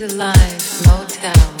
the Life Motel.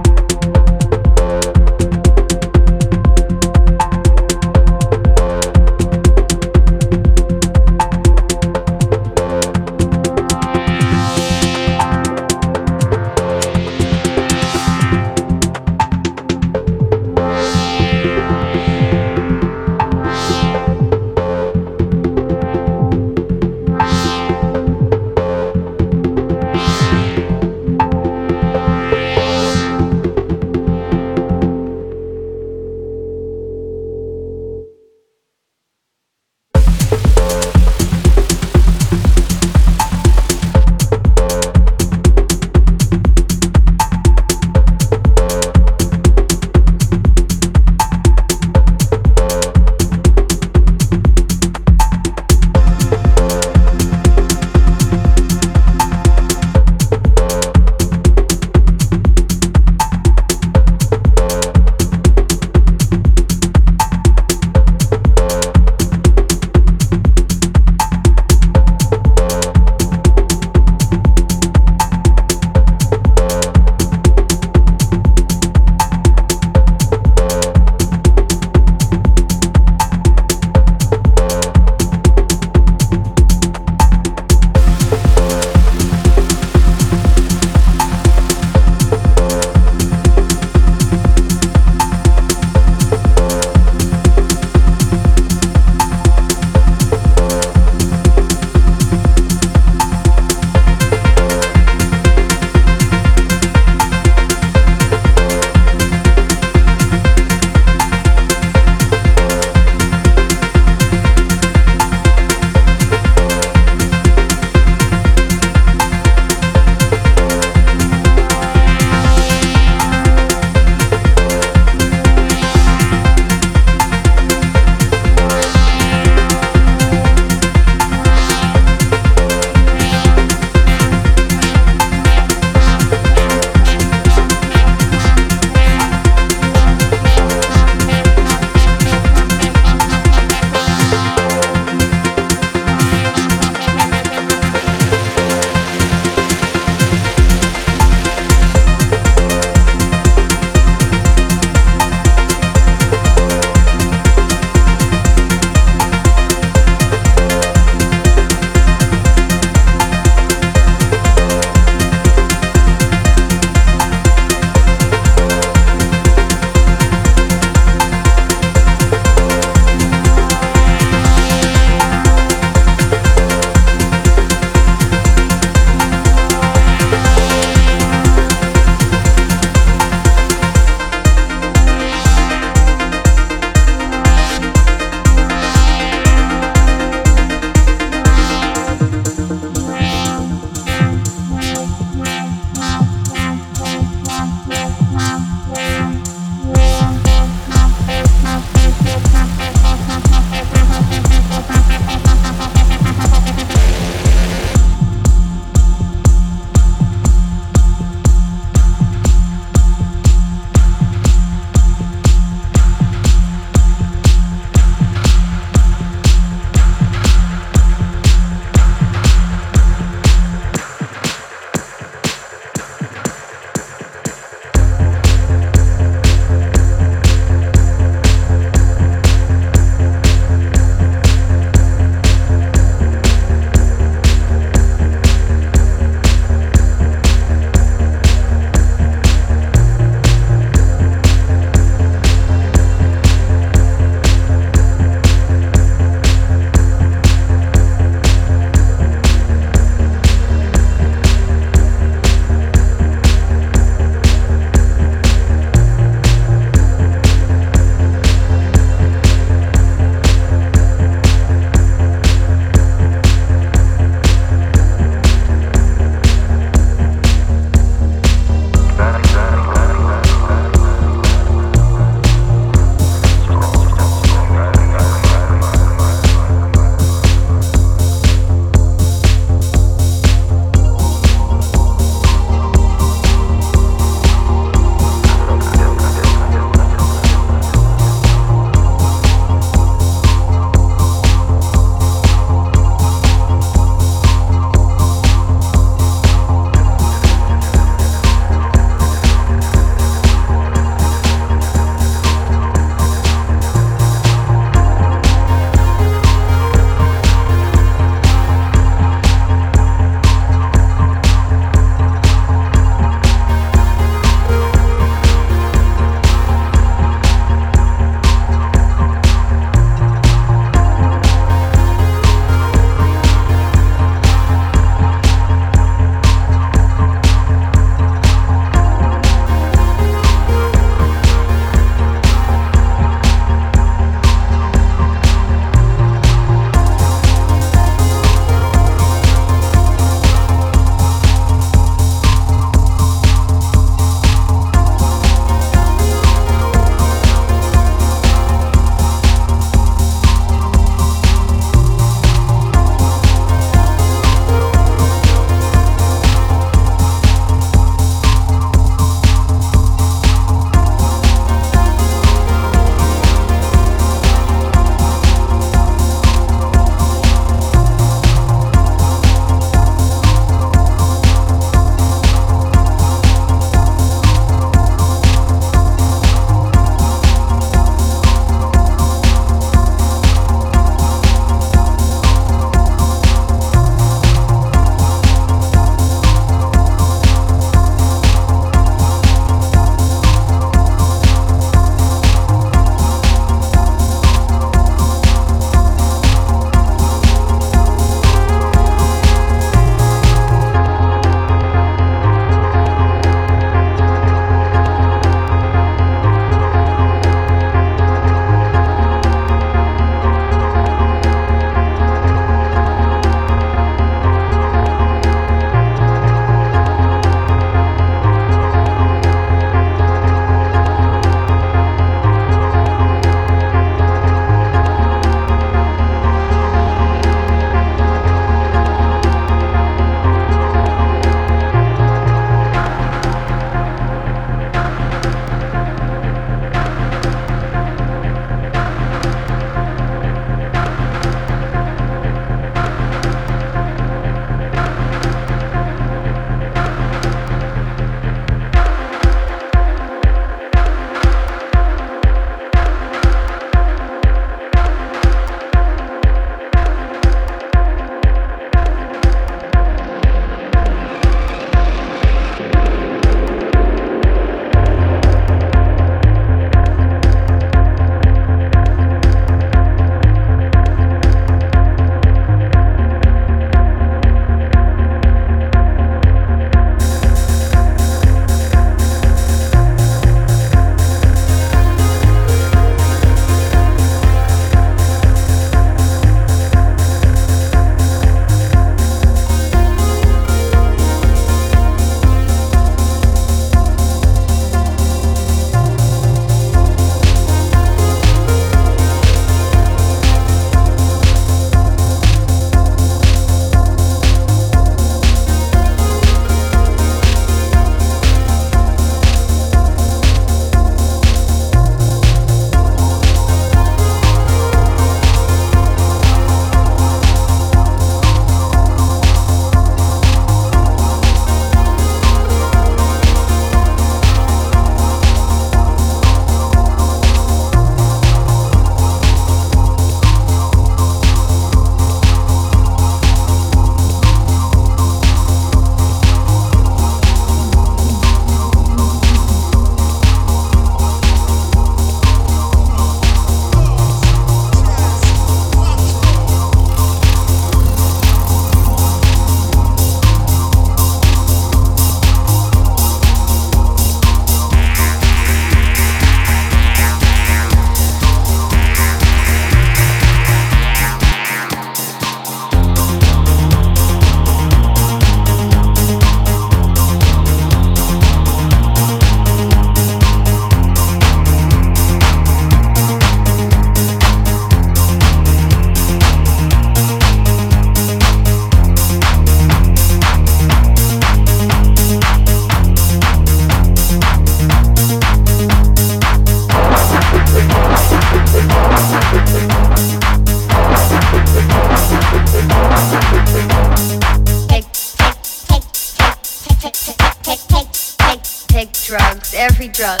Drug.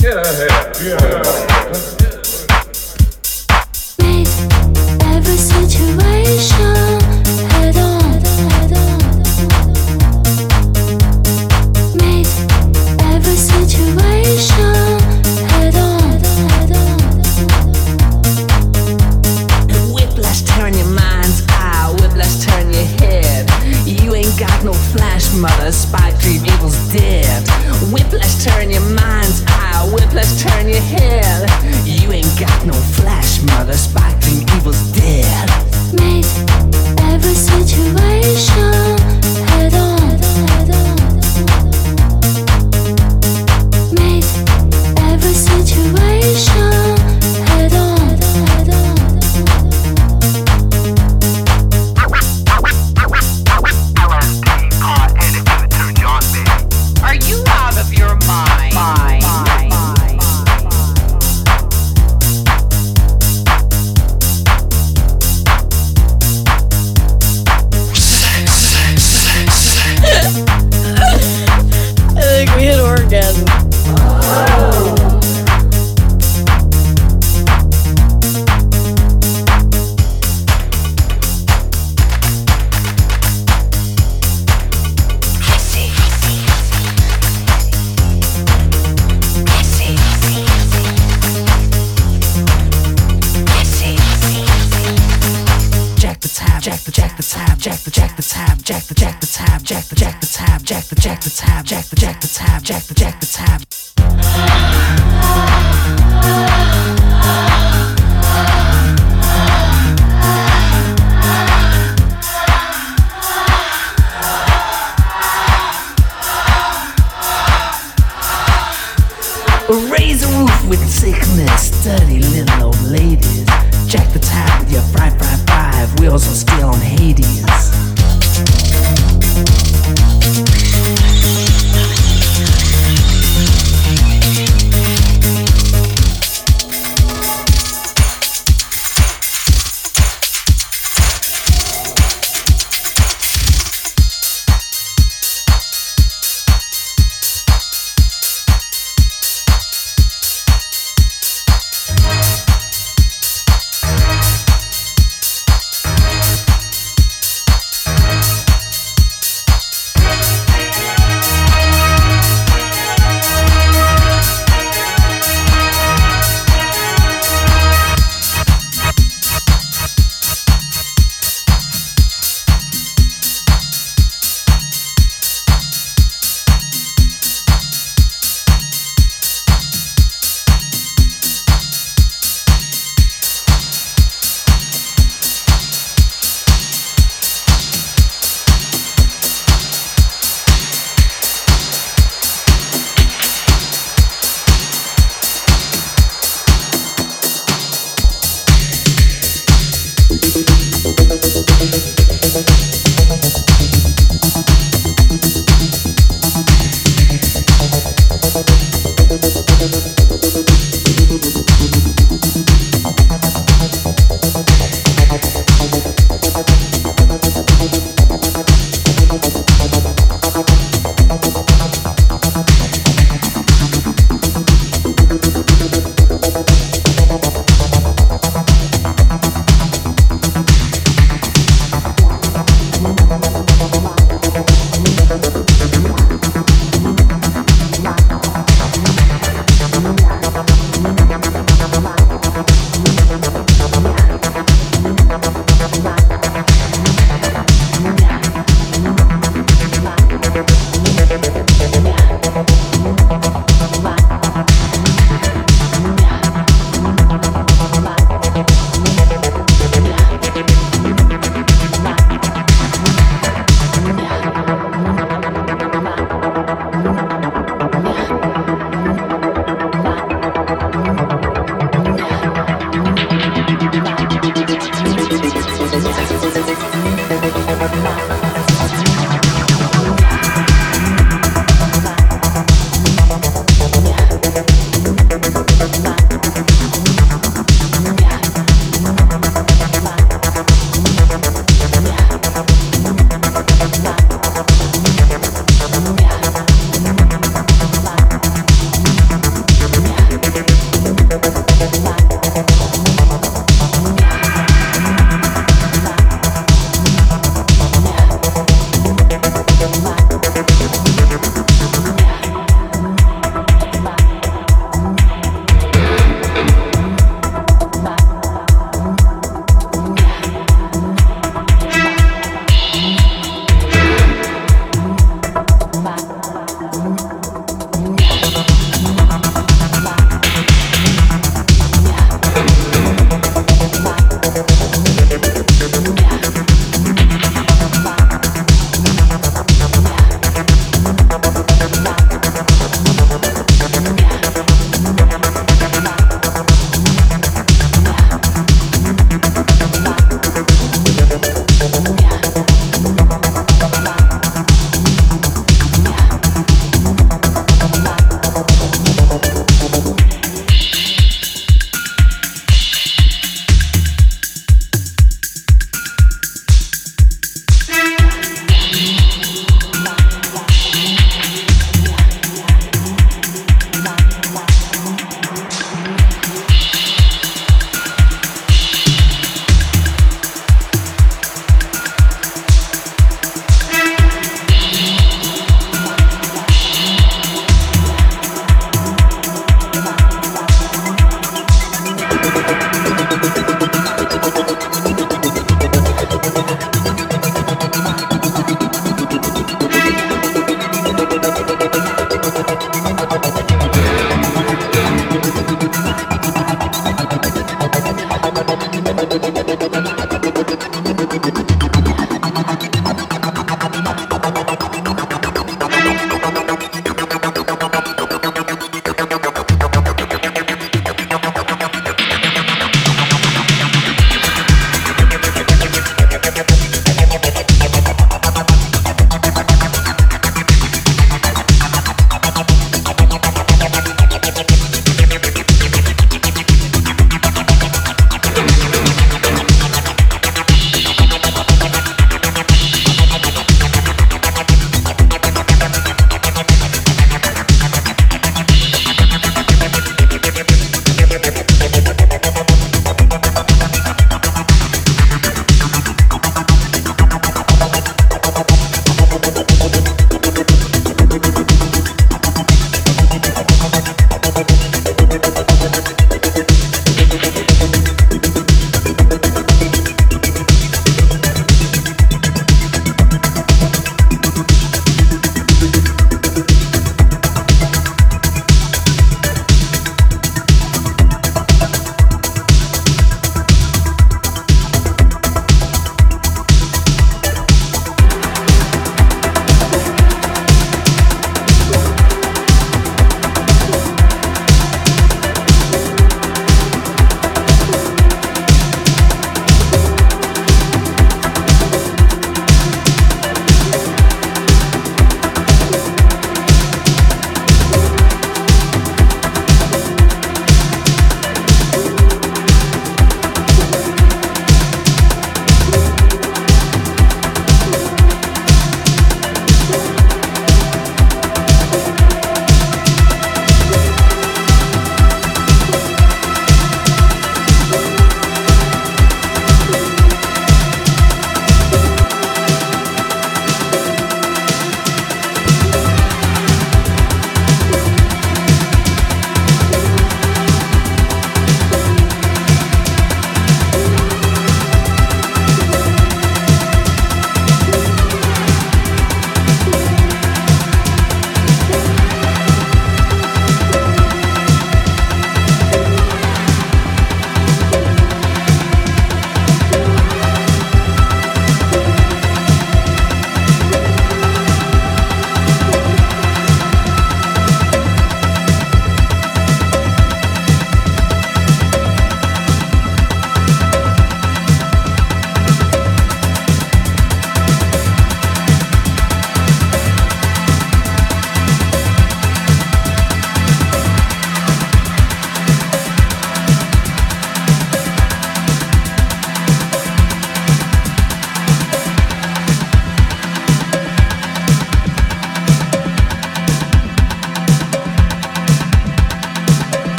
Yeah, yeah, yeah. Made every situation Jack the tab, jack the jack the tab, jack the jack the tab, jack the jack the tab, jack the jack the tab, jack the jack the tab, jack the jack the tab, jack the jack the tab. Five wheels on